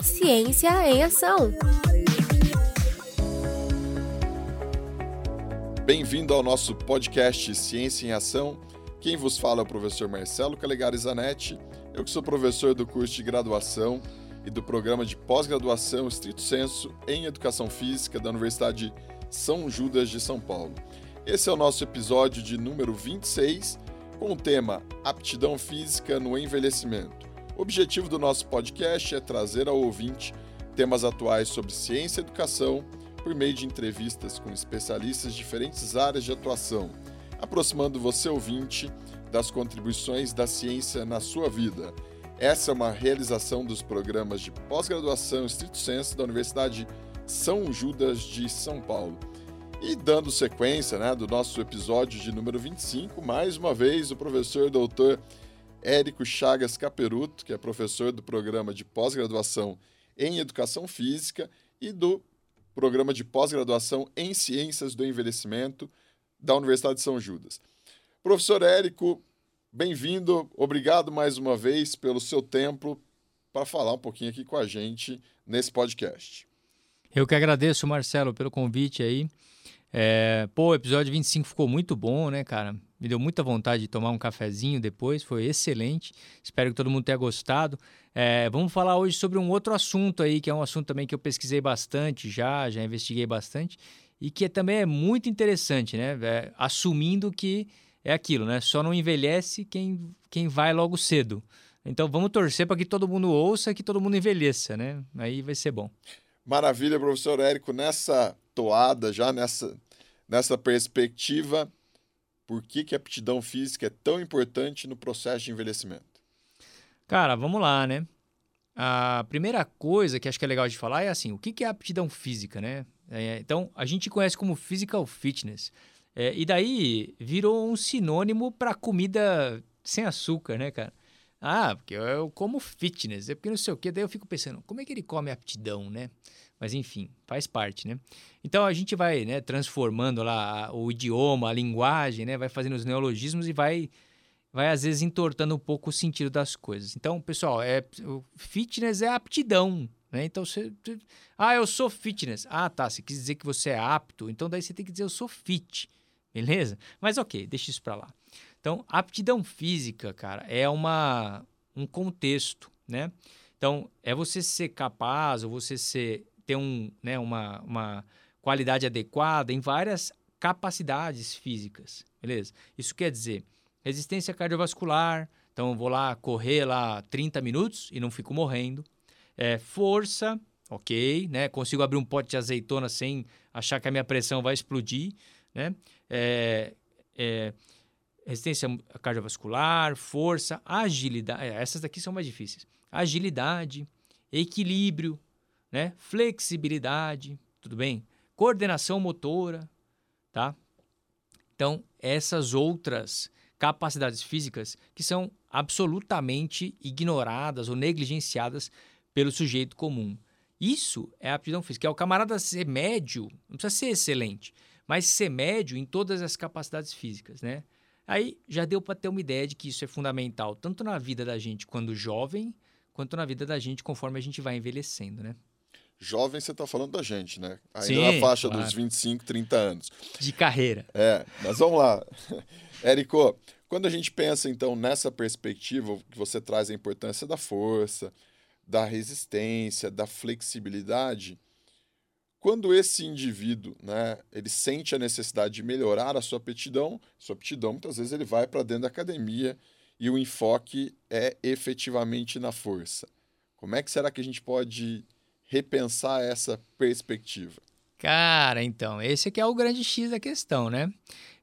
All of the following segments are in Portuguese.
Ciência em Ação. Bem-vindo ao nosso podcast Ciência em Ação. Quem vos fala é o professor Marcelo Calegari Zanetti, eu que sou professor do curso de graduação e do programa de pós-graduação Estrito Senso em Educação Física da Universidade São Judas de São Paulo. Esse é o nosso episódio de número 26, com o tema Aptidão Física no Envelhecimento. O objetivo do nosso podcast é trazer ao ouvinte temas atuais sobre ciência e educação por meio de entrevistas com especialistas de diferentes áreas de atuação, aproximando você ouvinte das contribuições da ciência na sua vida. Essa é uma realização dos programas de pós-graduação estrito senso da Universidade São Judas de São Paulo. E dando sequência né, do nosso episódio de número 25, mais uma vez o professor doutor Érico Chagas Caperuto, que é professor do programa de pós-graduação em Educação Física e do programa de pós-graduação em Ciências do Envelhecimento da Universidade de São Judas. Professor Érico, bem-vindo, obrigado mais uma vez pelo seu tempo para falar um pouquinho aqui com a gente nesse podcast. Eu que agradeço, Marcelo, pelo convite aí. É, pô, o episódio 25 ficou muito bom, né, cara? Me deu muita vontade de tomar um cafezinho depois, foi excelente. Espero que todo mundo tenha gostado. É, vamos falar hoje sobre um outro assunto aí, que é um assunto também que eu pesquisei bastante já, já investiguei bastante, e que também é muito interessante, né? É, assumindo que é aquilo, né? Só não envelhece quem, quem vai logo cedo. Então vamos torcer para que todo mundo ouça, que todo mundo envelheça, né? Aí vai ser bom. Maravilha, professor Érico. Nessa toada, já nessa, nessa perspectiva, por que, que a aptidão física é tão importante no processo de envelhecimento? Cara, vamos lá, né? A primeira coisa que acho que é legal de falar é assim, o que, que é aptidão física, né? É, então, a gente conhece como physical fitness. É, e daí virou um sinônimo para comida sem açúcar, né, cara? Ah, porque eu como fitness, é porque não sei o quê. Daí eu fico pensando, como é que ele come aptidão, né? Mas enfim, faz parte, né? Então a gente vai né, transformando lá o idioma, a linguagem, né? Vai fazendo os neologismos e vai, vai às vezes entortando um pouco o sentido das coisas. Então, pessoal, é, fitness é aptidão, né? Então você. Ah, eu sou fitness. Ah, tá. Você quis dizer que você é apto, então daí você tem que dizer eu sou fit. Beleza? Mas ok, deixa isso para lá. Então, aptidão física, cara, é uma, um contexto, né? Então, é você ser capaz ou você ser, ter um, né, uma, uma qualidade adequada em várias capacidades físicas, beleza? Isso quer dizer resistência cardiovascular, então vou lá correr lá 30 minutos e não fico morrendo. É, força, ok, né? Consigo abrir um pote de azeitona sem achar que a minha pressão vai explodir, né? É, é, resistência cardiovascular, força, agilidade. Essas daqui são mais difíceis. Agilidade, equilíbrio, né? flexibilidade, tudo bem? Coordenação motora, tá? Então, essas outras capacidades físicas que são absolutamente ignoradas ou negligenciadas pelo sujeito comum. Isso é aptidão física. É o camarada ser médio, não precisa ser excelente, mas ser médio em todas as capacidades físicas, né? Aí já deu para ter uma ideia de que isso é fundamental, tanto na vida da gente quando jovem, quanto na vida da gente conforme a gente vai envelhecendo, né? Jovem, você está falando da gente, né? Ainda Sim, na faixa claro. dos 25, 30 anos. De carreira. É, mas vamos lá. Érico, quando a gente pensa, então, nessa perspectiva que você traz a importância da força, da resistência, da flexibilidade, quando esse indivíduo, né, ele sente a necessidade de melhorar a sua aptidão, sua aptidão muitas vezes ele vai para dentro da academia e o enfoque é efetivamente na força. Como é que será que a gente pode repensar essa perspectiva? Cara, então, esse aqui é o grande X da questão, né?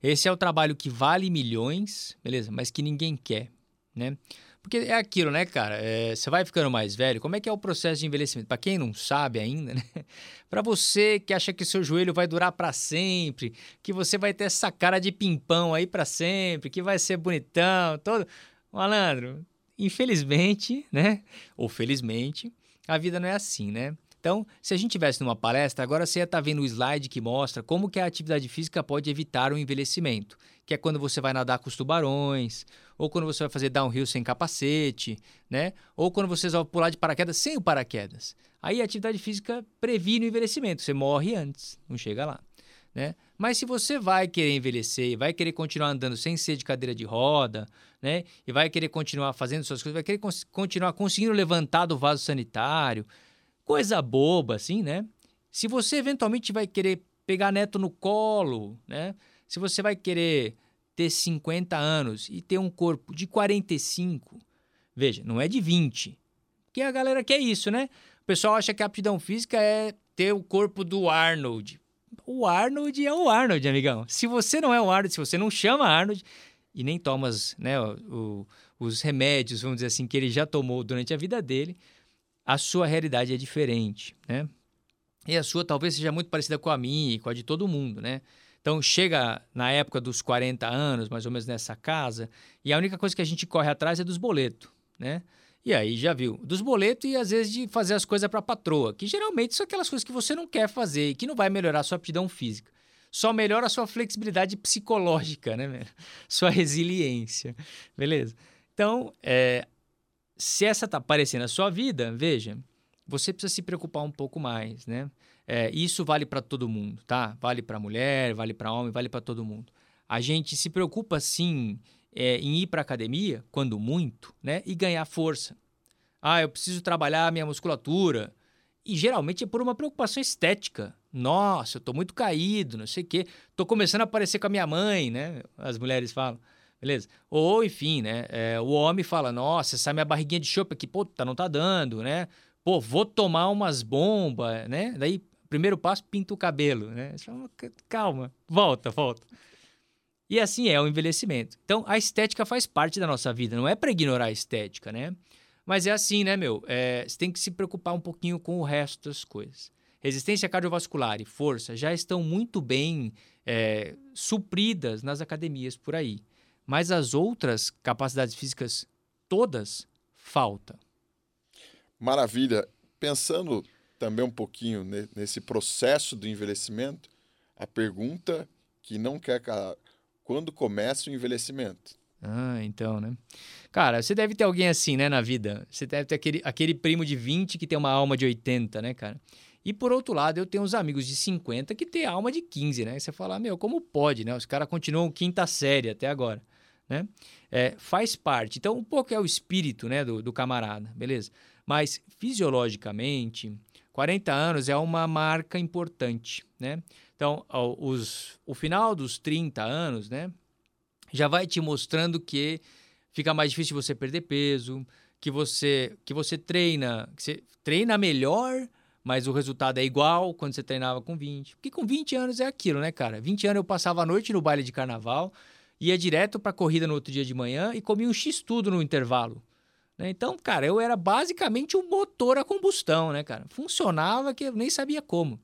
Esse é o trabalho que vale milhões, beleza? Mas que ninguém quer, né? Porque é aquilo, né, cara? É, você vai ficando mais velho, como é que é o processo de envelhecimento? Para quem não sabe ainda, né? Para você que acha que seu joelho vai durar para sempre, que você vai ter essa cara de pimpão aí para sempre, que vai ser bonitão, todo. Malandro, infelizmente, né? Ou felizmente, a vida não é assim, né? Então, se a gente tivesse numa palestra, agora você ia estar tá vendo o slide que mostra como que a atividade física pode evitar o envelhecimento, que é quando você vai nadar com os tubarões, ou quando você vai fazer downhill sem capacete, né? Ou quando você vai pular de paraquedas sem o paraquedas. Aí a atividade física previne o envelhecimento, você morre antes, não chega lá. Né? Mas se você vai querer envelhecer vai querer continuar andando sem ser de cadeira de roda, né? E vai querer continuar fazendo suas coisas, vai querer cons continuar conseguindo levantar do vaso sanitário, coisa boba assim, né? Se você eventualmente vai querer pegar neto no colo, né? Se você vai querer ter 50 anos e ter um corpo de 45, veja, não é de 20. Porque a galera quer isso, né? O pessoal acha que a aptidão física é ter o corpo do Arnold o Arnold é o Arnold, amigão. Se você não é o Arnold, se você não chama Arnold e nem toma né, o, os remédios, vamos dizer assim, que ele já tomou durante a vida dele, a sua realidade é diferente, né? E a sua talvez seja muito parecida com a minha e com a de todo mundo, né? Então chega na época dos 40 anos, mais ou menos nessa casa, e a única coisa que a gente corre atrás é dos boletos, né? E aí já viu, dos boletos e às vezes de fazer as coisas para a patroa, que geralmente são aquelas coisas que você não quer fazer e que não vai melhorar a sua aptidão física. Só melhora a sua flexibilidade psicológica, né? Sua resiliência, beleza? Então, é, se essa tá aparecendo na sua vida, veja, você precisa se preocupar um pouco mais, né? É, isso vale para todo mundo, tá? Vale para mulher, vale para homem, vale para todo mundo. A gente se preocupa sim é, em ir para academia, quando muito, né? E ganhar força. Ah, eu preciso trabalhar a minha musculatura. E geralmente é por uma preocupação estética. Nossa, eu tô muito caído, não sei o quê. Tô começando a aparecer com a minha mãe, né? As mulheres falam. Beleza? Ou, enfim, né? É, o homem fala, nossa, essa minha barriguinha de chope aqui, pô, tá, não tá dando, né? Pô, vou tomar umas bombas, né? Daí, primeiro passo, pinta o cabelo, né? Calma, volta, volta. E assim é o envelhecimento. Então, a estética faz parte da nossa vida, não é para ignorar a estética, né? Mas é assim, né, meu? É, você tem que se preocupar um pouquinho com o resto das coisas. Resistência cardiovascular e força já estão muito bem é, supridas nas academias por aí. Mas as outras capacidades físicas, todas, falta. Maravilha. Pensando também um pouquinho nesse processo do envelhecimento, a pergunta que não quer quando começa o envelhecimento. Ah, então, né? Cara, você deve ter alguém assim, né, na vida. Você deve ter aquele, aquele primo de 20 que tem uma alma de 80, né, cara? E por outro lado, eu tenho uns amigos de 50 que tem alma de 15, né? você fala, meu, como pode, né? Os caras continuam quinta série até agora, né? É, faz parte. Então, um pouco é o espírito, né, do, do camarada, beleza? Mas, fisiologicamente, 40 anos é uma marca importante, né? Então, os, o final dos 30 anos, né, já vai te mostrando que fica mais difícil você perder peso, que você que você treina, que você treina melhor, mas o resultado é igual quando você treinava com 20. Porque com 20 anos é aquilo, né, cara? 20 anos eu passava a noite no baile de carnaval, ia direto para corrida no outro dia de manhã e comia um X tudo no intervalo. Né? Então, cara, eu era basicamente um motor a combustão, né, cara? Funcionava que eu nem sabia como.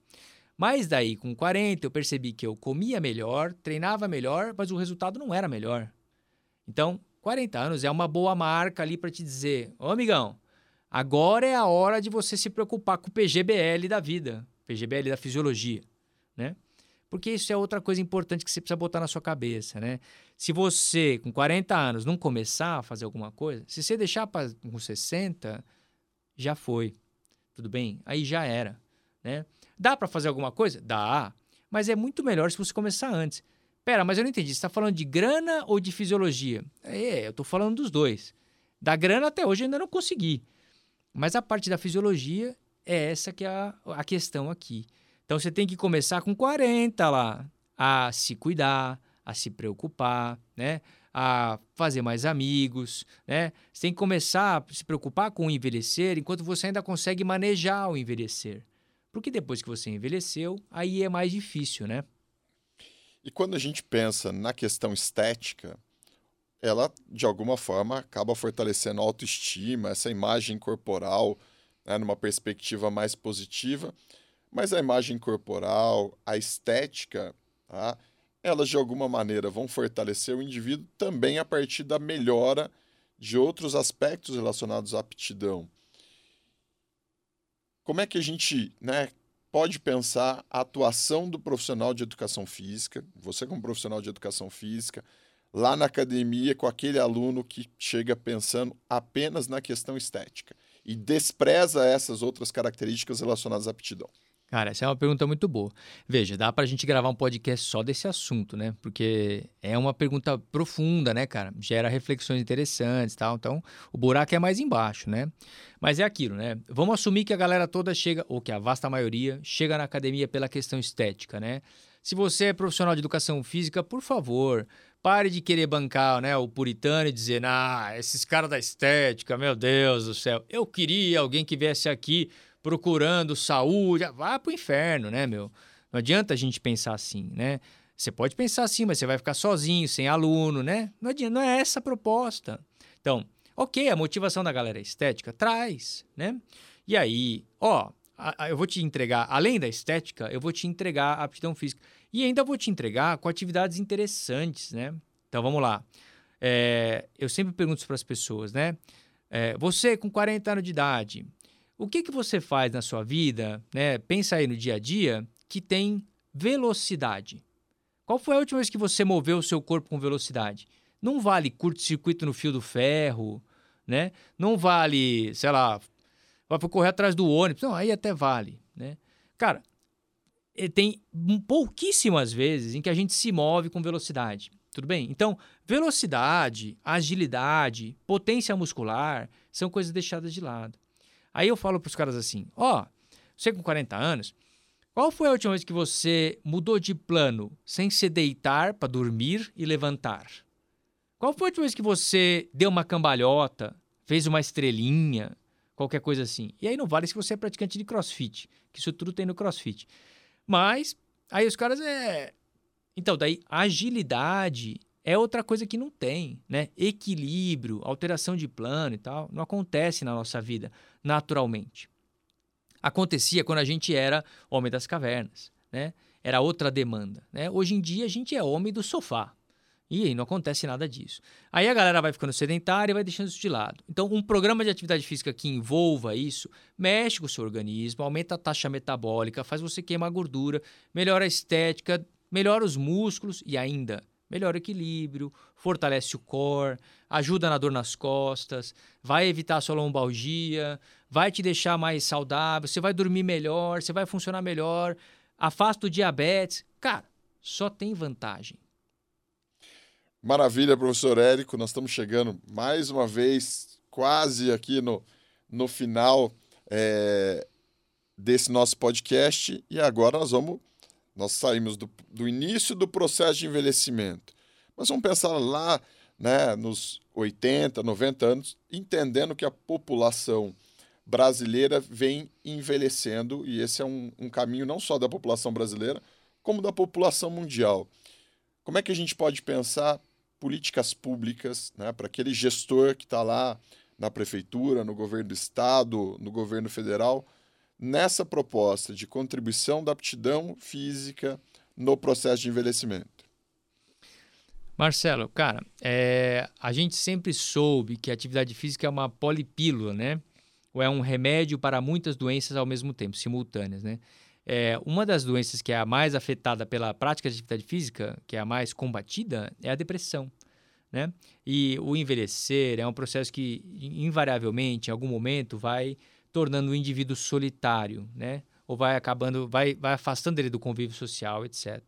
Mas daí, com 40, eu percebi que eu comia melhor, treinava melhor, mas o resultado não era melhor. Então, 40 anos é uma boa marca ali para te dizer: Ô amigão, agora é a hora de você se preocupar com o PGBL da vida, PGBL da fisiologia, né? Porque isso é outra coisa importante que você precisa botar na sua cabeça, né? Se você, com 40 anos, não começar a fazer alguma coisa, se você deixar pra, com 60, já foi. Tudo bem? Aí já era, né? Dá para fazer alguma coisa? Dá. Mas é muito melhor se você começar antes. Pera, mas eu não entendi. Você está falando de grana ou de fisiologia? É, eu estou falando dos dois. Da grana até hoje eu ainda não consegui. Mas a parte da fisiologia é essa que é a, a questão aqui. Então você tem que começar com 40 lá, a se cuidar, a se preocupar, né? A fazer mais amigos, né? Você tem que começar a se preocupar com o envelhecer enquanto você ainda consegue manejar o envelhecer. Porque depois que você envelheceu, aí é mais difícil, né? E quando a gente pensa na questão estética, ela de alguma forma acaba fortalecendo a autoestima, essa imagem corporal, né, numa perspectiva mais positiva. Mas a imagem corporal, a estética, tá, elas de alguma maneira vão fortalecer o indivíduo também a partir da melhora de outros aspectos relacionados à aptidão. Como é que a gente né, pode pensar a atuação do profissional de educação física, você como profissional de educação física, lá na academia com aquele aluno que chega pensando apenas na questão estética e despreza essas outras características relacionadas à aptidão? Cara, essa é uma pergunta muito boa. Veja, dá para a gente gravar um podcast só desse assunto, né? Porque é uma pergunta profunda, né, cara? Gera reflexões interessantes tal. Então, o buraco é mais embaixo, né? Mas é aquilo, né? Vamos assumir que a galera toda chega, ou que a vasta maioria, chega na academia pela questão estética, né? Se você é profissional de educação física, por favor, pare de querer bancar né, o puritano e dizer, ah, esses caras da estética, meu Deus do céu, eu queria alguém que viesse aqui procurando saúde, ah, vá pro inferno, né, meu? Não adianta a gente pensar assim, né? Você pode pensar assim, mas você vai ficar sozinho, sem aluno, né? Não adianta, não é essa a proposta. Então, ok, a motivação da galera é estética, traz, né? E aí, ó, eu vou te entregar, além da estética, eu vou te entregar a aptidão física. E ainda vou te entregar com atividades interessantes, né? Então, vamos lá. É, eu sempre pergunto para as pessoas, né? É, você com 40 anos de idade, o que, que você faz na sua vida, né? Pensa aí no dia a dia, que tem velocidade. Qual foi a última vez que você moveu o seu corpo com velocidade? Não vale curto-circuito no fio do ferro, né? Não vale, sei lá, vai correr atrás do ônibus. Não, aí até vale, né? Cara, tem pouquíssimas vezes em que a gente se move com velocidade. Tudo bem? Então, velocidade, agilidade, potência muscular são coisas deixadas de lado. Aí eu falo para os caras assim: ó, oh, você com 40 anos, qual foi a última vez que você mudou de plano sem se deitar para dormir e levantar? Qual foi a última vez que você deu uma cambalhota, fez uma estrelinha, qualquer coisa assim? E aí não vale se você é praticante de crossfit, que isso tudo tem no crossfit. Mas aí os caras é. Então, daí agilidade é outra coisa que não tem, né? Equilíbrio, alteração de plano e tal, não acontece na nossa vida naturalmente. Acontecia quando a gente era homem das cavernas, né? Era outra demanda, né? Hoje em dia a gente é homem do sofá. E não acontece nada disso. Aí a galera vai ficando sedentária e vai deixando isso de lado. Então, um programa de atividade física que envolva isso mexe com o seu organismo, aumenta a taxa metabólica, faz você queimar gordura, melhora a estética, melhora os músculos e ainda melhora o equilíbrio, fortalece o core, ajuda na dor nas costas, vai evitar a sua lombalgia, vai te deixar mais saudável, você vai dormir melhor, você vai funcionar melhor, afasta o diabetes. Cara, só tem vantagem. Maravilha, professor Érico. Nós estamos chegando mais uma vez, quase aqui no, no final é, desse nosso podcast. E agora nós vamos nós saímos do, do início do processo de envelhecimento. Mas vamos pensar lá né, nos 80, 90 anos, entendendo que a população brasileira vem envelhecendo, e esse é um, um caminho não só da população brasileira, como da população mundial. Como é que a gente pode pensar políticas públicas né, para aquele gestor que está lá na prefeitura, no governo do estado, no governo federal, nessa proposta de contribuição da aptidão física no processo de envelhecimento? Marcelo, cara, é, a gente sempre soube que a atividade física é uma polipílula, né? Ou é um remédio para muitas doenças ao mesmo tempo, simultâneas, né? É, uma das doenças que é a mais afetada pela prática de atividade física, que é a mais combatida, é a depressão. Né? E o envelhecer é um processo que, invariavelmente, em algum momento, vai tornando o indivíduo solitário, né? Ou vai acabando, vai, vai afastando ele do convívio social, etc.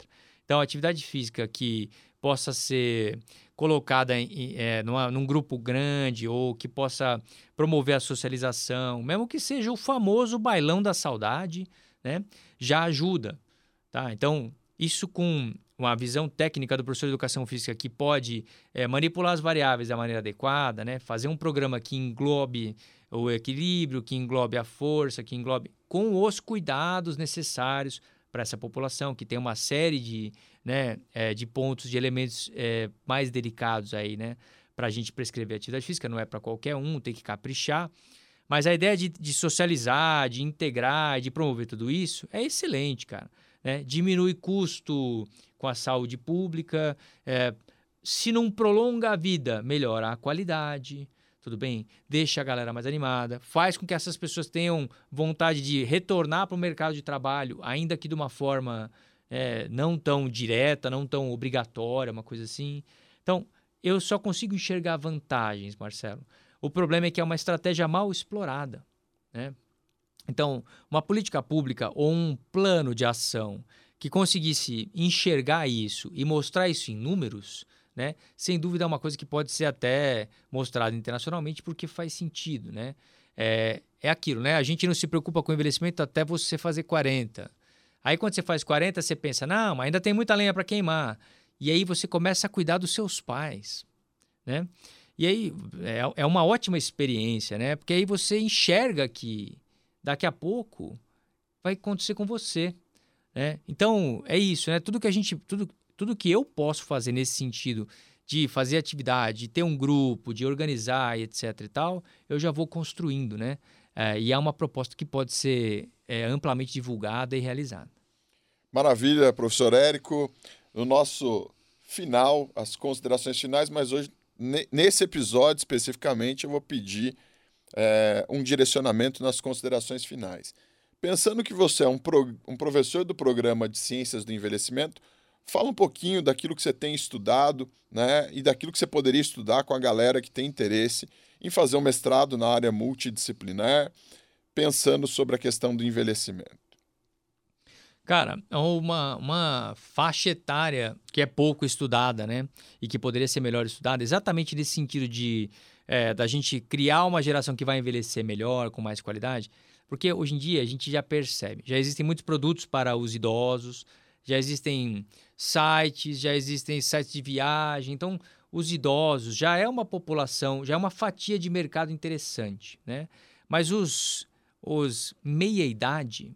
Então, a atividade física que possa ser colocada em, é, numa, num grupo grande ou que possa promover a socialização, mesmo que seja o famoso bailão da saudade, né? Já ajuda, tá? Então, isso com uma visão técnica do professor de educação física que pode é, manipular as variáveis da maneira adequada, né? fazer um programa que englobe o equilíbrio, que englobe a força, que englobe com os cuidados necessários para essa população, que tem uma série de, né, é, de pontos, de elementos é, mais delicados aí, né, para a gente prescrever atividade física, não é para qualquer um, tem que caprichar. Mas a ideia de, de socializar, de integrar, de promover tudo isso é excelente, cara. Né? Diminui custo com a saúde pública, é, se não prolonga a vida, melhora a qualidade, tudo bem? Deixa a galera mais animada, faz com que essas pessoas tenham vontade de retornar para o mercado de trabalho, ainda que de uma forma é, não tão direta, não tão obrigatória, uma coisa assim. Então, eu só consigo enxergar vantagens, Marcelo. O problema é que é uma estratégia mal explorada. Né? Então, uma política pública ou um plano de ação que conseguisse enxergar isso e mostrar isso em números, né? Sem dúvida é uma coisa que pode ser até mostrada internacionalmente porque faz sentido, né? É, é aquilo, né? A gente não se preocupa com envelhecimento até você fazer 40. Aí quando você faz 40, você pensa, não, mas ainda tem muita lenha para queimar. E aí você começa a cuidar dos seus pais, né? E aí é, é uma ótima experiência, né? Porque aí você enxerga que daqui a pouco vai acontecer com você, né? Então é isso, né? Tudo que a gente, tudo, tudo que eu posso fazer nesse sentido de fazer atividade, de ter um grupo, de organizar e etc e tal, eu já vou construindo, né? É, e é uma proposta que pode ser é, amplamente divulgada e realizada. Maravilha, professor Érico. No nosso final, as considerações finais, mas hoje, nesse episódio especificamente, eu vou pedir é, um direcionamento nas considerações finais. Pensando que você é um, pro, um professor do programa de Ciências do Envelhecimento, fala um pouquinho daquilo que você tem estudado né, e daquilo que você poderia estudar com a galera que tem interesse em fazer um mestrado na área multidisciplinar, pensando sobre a questão do envelhecimento. Cara, é uma, uma faixa etária que é pouco estudada, né? E que poderia ser melhor estudada, exatamente nesse sentido de é, da gente criar uma geração que vai envelhecer melhor, com mais qualidade. Porque hoje em dia a gente já percebe, já existem muitos produtos para os idosos, já existem sites, já existem sites de viagem. Então, os idosos já é uma população, já é uma fatia de mercado interessante, né? Mas os, os meia-idade,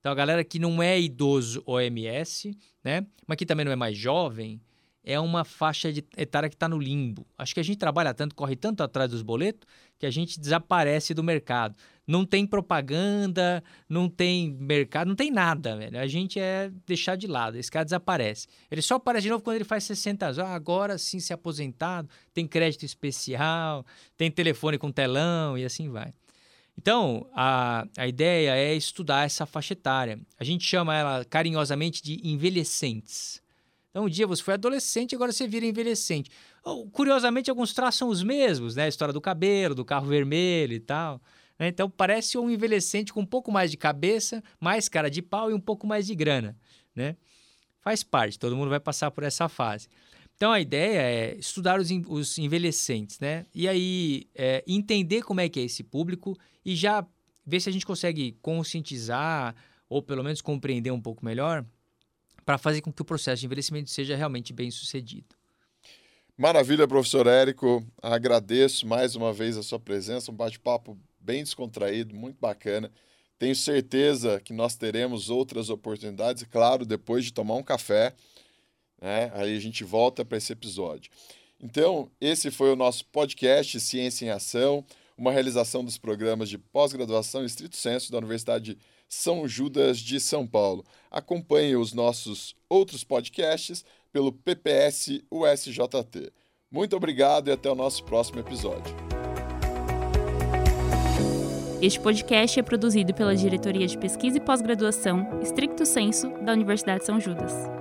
então a galera que não é idoso OMS, né? Mas que também não é mais jovem, é uma faixa de etária que está no limbo. Acho que a gente trabalha tanto, corre tanto atrás dos boletos, que a gente desaparece do mercado. Não tem propaganda, não tem mercado, não tem nada, velho. A gente é deixar de lado. Esse cara desaparece. Ele só aparece de novo quando ele faz 60 anos. Ah, agora sim se aposentado, tem crédito especial, tem telefone com telão e assim vai. Então, a, a ideia é estudar essa faixa etária. A gente chama ela carinhosamente de envelhecentes. Então, um dia você foi adolescente, agora você vira envelhecente. Curiosamente, alguns traços são os mesmos, né? A história do cabelo, do carro vermelho e tal. Né? Então, parece um envelhecente com um pouco mais de cabeça, mais cara de pau e um pouco mais de grana, né? Faz parte, todo mundo vai passar por essa fase. Então, a ideia é estudar os, os envelhecentes, né? E aí, é, entender como é que é esse público e já ver se a gente consegue conscientizar ou pelo menos compreender um pouco melhor para fazer com que o processo de envelhecimento seja realmente bem sucedido. Maravilha, professor Érico. Agradeço mais uma vez a sua presença, um bate-papo bem descontraído, muito bacana. Tenho certeza que nós teremos outras oportunidades, claro, depois de tomar um café, né? Aí a gente volta para esse episódio. Então, esse foi o nosso podcast Ciência em Ação, uma realização dos programas de pós-graduação em estrito senso da Universidade de são Judas de São Paulo. Acompanhe os nossos outros podcasts pelo PPS USJT. Muito obrigado e até o nosso próximo episódio. Este podcast é produzido pela Diretoria de Pesquisa e Pós-Graduação, Stricto Senso, da Universidade São Judas.